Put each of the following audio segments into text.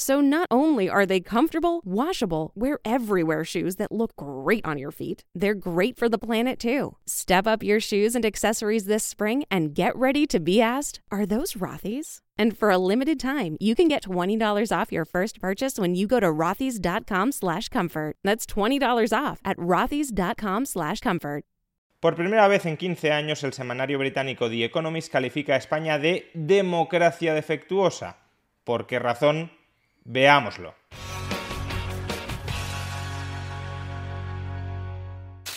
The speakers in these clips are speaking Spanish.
So not only are they comfortable, washable, wear everywhere shoes that look great on your feet, they're great for the planet too. Step up your shoes and accessories this spring and get ready to be asked, are those Rothy's? And for a limited time, you can get $20 off your first purchase when you go to rothys.com slash comfort. That's $20 off at rothys.com slash comfort. Por primera vez en 15 años, el semanario británico The Economist califica a España de democracia defectuosa. ¿Por qué razón? Veámoslo.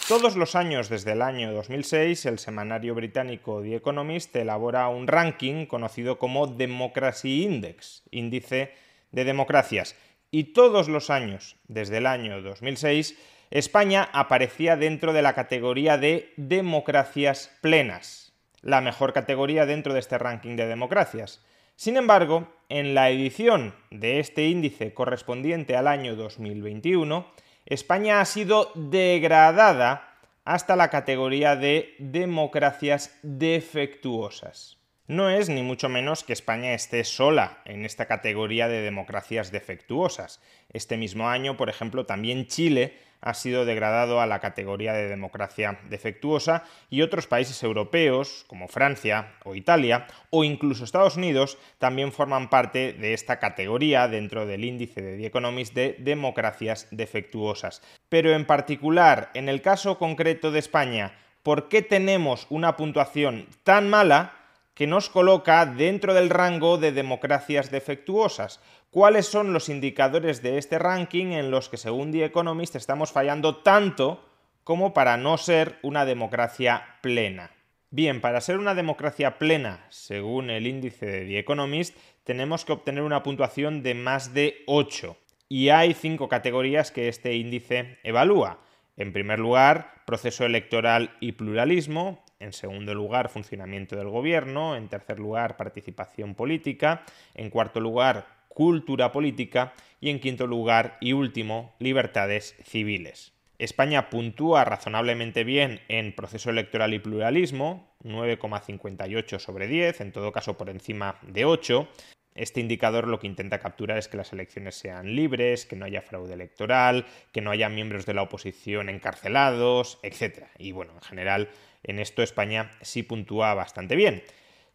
Todos los años desde el año 2006, el semanario británico The Economist elabora un ranking conocido como Democracy Index, índice de democracias. Y todos los años desde el año 2006, España aparecía dentro de la categoría de democracias plenas, la mejor categoría dentro de este ranking de democracias. Sin embargo, en la edición de este índice correspondiente al año 2021, España ha sido degradada hasta la categoría de democracias defectuosas. No es ni mucho menos que España esté sola en esta categoría de democracias defectuosas. Este mismo año, por ejemplo, también Chile ha sido degradado a la categoría de democracia defectuosa y otros países europeos, como Francia o Italia, o incluso Estados Unidos, también forman parte de esta categoría dentro del índice de The Economist de democracias defectuosas. Pero en particular, en el caso concreto de España, ¿por qué tenemos una puntuación tan mala? que nos coloca dentro del rango de democracias defectuosas. ¿Cuáles son los indicadores de este ranking en los que, según The Economist, estamos fallando tanto como para no ser una democracia plena? Bien, para ser una democracia plena, según el índice de The Economist, tenemos que obtener una puntuación de más de 8. Y hay cinco categorías que este índice evalúa. En primer lugar, proceso electoral y pluralismo. En segundo lugar, funcionamiento del gobierno. En tercer lugar, participación política. En cuarto lugar, cultura política y en quinto lugar y último, libertades civiles. España puntúa razonablemente bien en proceso electoral y pluralismo, 9,58 sobre 10, en todo caso por encima de 8. Este indicador lo que intenta capturar es que las elecciones sean libres, que no haya fraude electoral, que no haya miembros de la oposición encarcelados, etc. Y bueno, en general, en esto España sí puntúa bastante bien.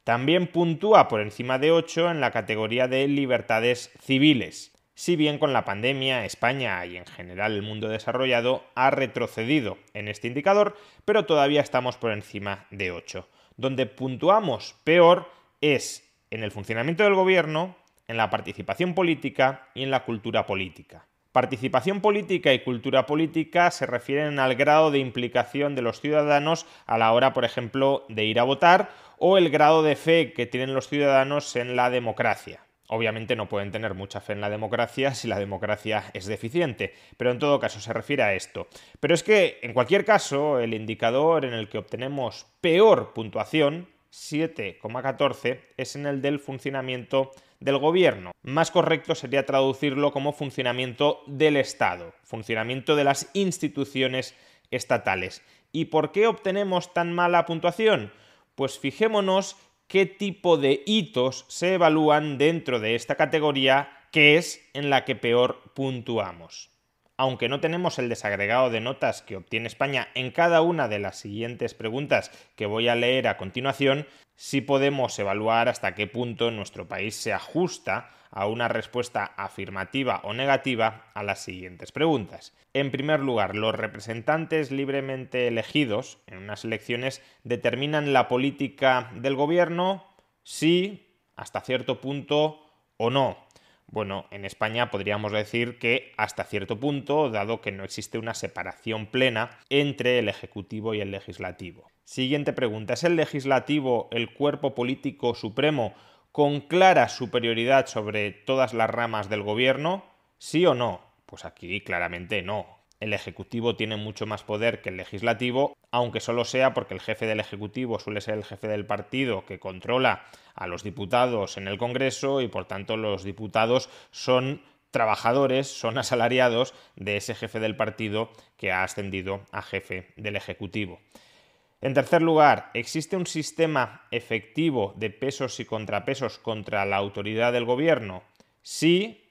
También puntúa por encima de 8 en la categoría de libertades civiles. Si bien con la pandemia España y en general el mundo desarrollado ha retrocedido en este indicador, pero todavía estamos por encima de 8. Donde puntuamos peor es en el funcionamiento del gobierno, en la participación política y en la cultura política. Participación política y cultura política se refieren al grado de implicación de los ciudadanos a la hora, por ejemplo, de ir a votar o el grado de fe que tienen los ciudadanos en la democracia. Obviamente no pueden tener mucha fe en la democracia si la democracia es deficiente, pero en todo caso se refiere a esto. Pero es que, en cualquier caso, el indicador en el que obtenemos peor puntuación, 7,14, es en el del funcionamiento del gobierno. Más correcto sería traducirlo como funcionamiento del Estado, funcionamiento de las instituciones estatales. ¿Y por qué obtenemos tan mala puntuación? Pues fijémonos qué tipo de hitos se evalúan dentro de esta categoría que es en la que peor puntuamos. Aunque no tenemos el desagregado de notas que obtiene España en cada una de las siguientes preguntas que voy a leer a continuación, sí podemos evaluar hasta qué punto nuestro país se ajusta a una respuesta afirmativa o negativa a las siguientes preguntas. En primer lugar, los representantes libremente elegidos en unas elecciones determinan la política del gobierno, sí, hasta cierto punto o no. Bueno, en España podríamos decir que hasta cierto punto, dado que no existe una separación plena entre el Ejecutivo y el Legislativo. Siguiente pregunta, ¿es el Legislativo el cuerpo político supremo con clara superioridad sobre todas las ramas del gobierno? ¿Sí o no? Pues aquí claramente no. El Ejecutivo tiene mucho más poder que el Legislativo, aunque solo sea porque el jefe del Ejecutivo suele ser el jefe del partido que controla a los diputados en el Congreso y por tanto los diputados son trabajadores, son asalariados de ese jefe del partido que ha ascendido a jefe del Ejecutivo. En tercer lugar, ¿existe un sistema efectivo de pesos y contrapesos contra la autoridad del gobierno? Sí,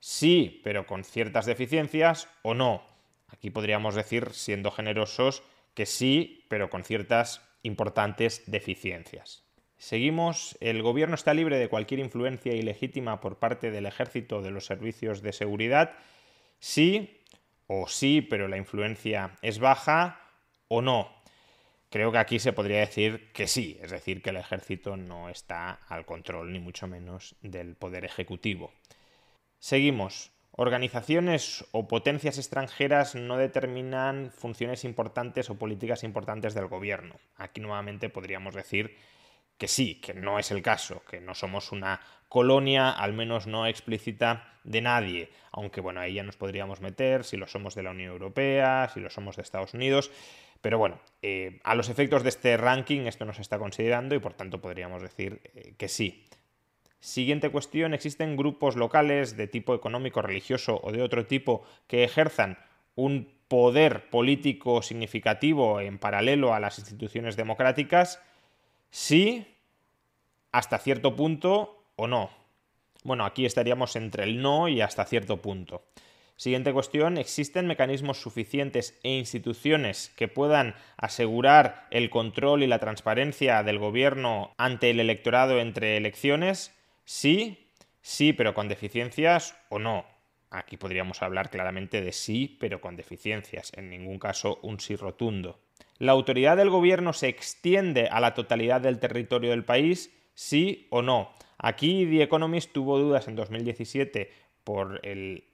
sí, pero con ciertas deficiencias o no. Aquí podríamos decir, siendo generosos, que sí, pero con ciertas importantes deficiencias. Seguimos, el gobierno está libre de cualquier influencia ilegítima por parte del ejército o de los servicios de seguridad. Sí o sí, pero la influencia es baja o no. Creo que aquí se podría decir que sí, es decir, que el ejército no está al control, ni mucho menos, del poder ejecutivo. Seguimos. Organizaciones o potencias extranjeras no determinan funciones importantes o políticas importantes del gobierno. Aquí nuevamente podríamos decir que sí, que no es el caso, que no somos una colonia, al menos no explícita, de nadie, aunque bueno, ahí ya nos podríamos meter si lo somos de la Unión Europea, si lo somos de Estados Unidos, pero bueno, eh, a los efectos de este ranking esto no se está considerando y por tanto podríamos decir eh, que sí. Siguiente cuestión, ¿existen grupos locales de tipo económico, religioso o de otro tipo que ejerzan un poder político significativo en paralelo a las instituciones democráticas? Sí, hasta cierto punto o no. Bueno, aquí estaríamos entre el no y hasta cierto punto. Siguiente cuestión, ¿existen mecanismos suficientes e instituciones que puedan asegurar el control y la transparencia del gobierno ante el electorado entre elecciones? Sí, sí, pero con deficiencias o no. Aquí podríamos hablar claramente de sí, pero con deficiencias, en ningún caso un sí rotundo. ¿La autoridad del gobierno se extiende a la totalidad del territorio del país? Sí o no. Aquí The Economist tuvo dudas en 2017 por el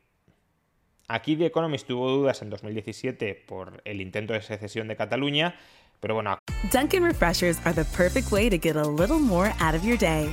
Aquí Economist tuvo dudas en 2017 por el intento de secesión de Cataluña, pero bueno. Refreshers are the perfect way to get a little more out of your day.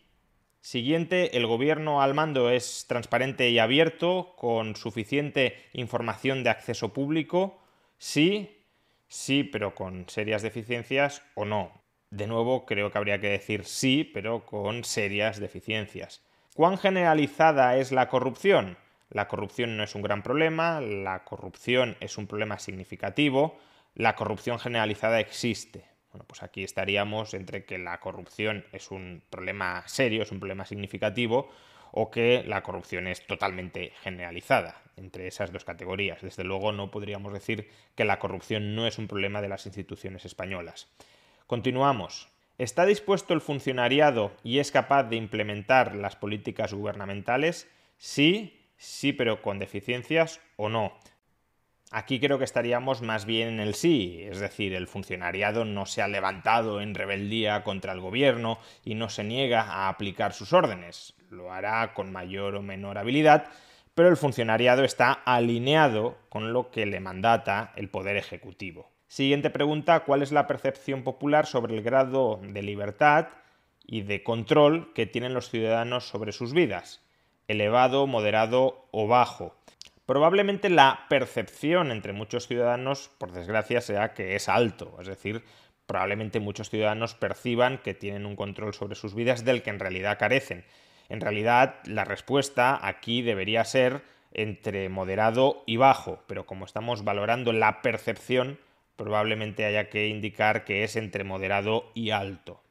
Siguiente, el gobierno al mando es transparente y abierto, con suficiente información de acceso público. Sí, sí, pero con serias deficiencias o no. De nuevo, creo que habría que decir sí, pero con serias deficiencias. ¿Cuán generalizada es la corrupción? La corrupción no es un gran problema, la corrupción es un problema significativo, la corrupción generalizada existe. Bueno, pues aquí estaríamos entre que la corrupción es un problema serio, es un problema significativo, o que la corrupción es totalmente generalizada entre esas dos categorías. Desde luego no podríamos decir que la corrupción no es un problema de las instituciones españolas. Continuamos. ¿Está dispuesto el funcionariado y es capaz de implementar las políticas gubernamentales? Sí, sí, pero con deficiencias o no. Aquí creo que estaríamos más bien en el sí, es decir, el funcionariado no se ha levantado en rebeldía contra el gobierno y no se niega a aplicar sus órdenes. Lo hará con mayor o menor habilidad, pero el funcionariado está alineado con lo que le mandata el Poder Ejecutivo. Siguiente pregunta, ¿cuál es la percepción popular sobre el grado de libertad y de control que tienen los ciudadanos sobre sus vidas? ¿Elevado, moderado o bajo? Probablemente la percepción entre muchos ciudadanos, por desgracia, sea que es alto, es decir, probablemente muchos ciudadanos perciban que tienen un control sobre sus vidas del que en realidad carecen. En realidad, la respuesta aquí debería ser entre moderado y bajo, pero como estamos valorando la percepción, probablemente haya que indicar que es entre moderado y alto.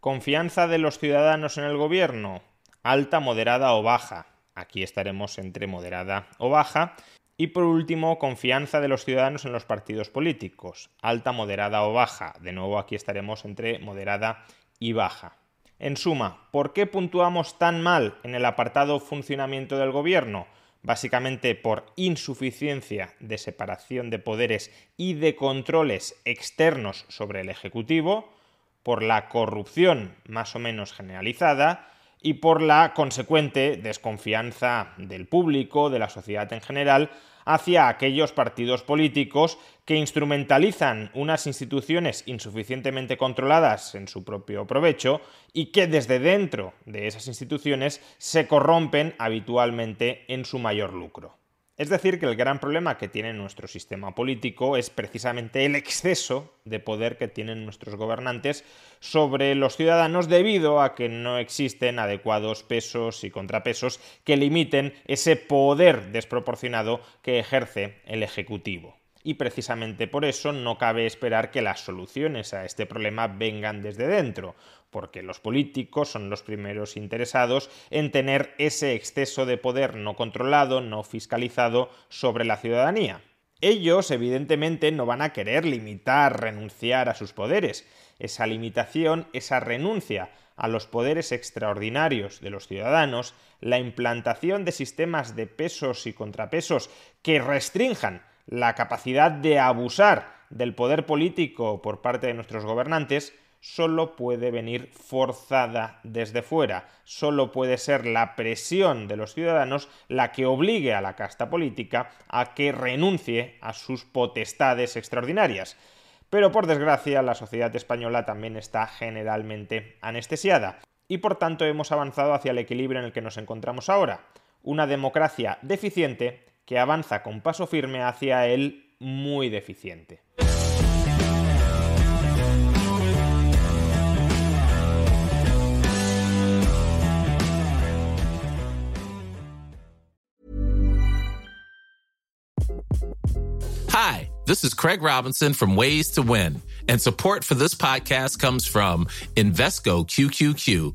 Confianza de los ciudadanos en el gobierno, alta, moderada o baja. Aquí estaremos entre moderada o baja. Y por último, confianza de los ciudadanos en los partidos políticos, alta, moderada o baja. De nuevo aquí estaremos entre moderada y baja. En suma, ¿por qué puntuamos tan mal en el apartado funcionamiento del gobierno? Básicamente por insuficiencia de separación de poderes y de controles externos sobre el Ejecutivo, por la corrupción más o menos generalizada y por la consecuente desconfianza del público, de la sociedad en general, hacia aquellos partidos políticos que instrumentalizan unas instituciones insuficientemente controladas en su propio provecho y que desde dentro de esas instituciones se corrompen habitualmente en su mayor lucro. Es decir, que el gran problema que tiene nuestro sistema político es precisamente el exceso de poder que tienen nuestros gobernantes sobre los ciudadanos debido a que no existen adecuados pesos y contrapesos que limiten ese poder desproporcionado que ejerce el Ejecutivo y precisamente por eso no cabe esperar que las soluciones a este problema vengan desde dentro, porque los políticos son los primeros interesados en tener ese exceso de poder no controlado, no fiscalizado sobre la ciudadanía. Ellos, evidentemente, no van a querer limitar, renunciar a sus poderes. Esa limitación, esa renuncia a los poderes extraordinarios de los ciudadanos, la implantación de sistemas de pesos y contrapesos que restrinjan la capacidad de abusar del poder político por parte de nuestros gobernantes solo puede venir forzada desde fuera, solo puede ser la presión de los ciudadanos la que obligue a la casta política a que renuncie a sus potestades extraordinarias. Pero por desgracia la sociedad española también está generalmente anestesiada y por tanto hemos avanzado hacia el equilibrio en el que nos encontramos ahora, una democracia deficiente que avanza con paso firme hacia el muy deficiente. Hi, this is Craig Robinson from Ways to Win, and support for this podcast comes from Invesco QQQ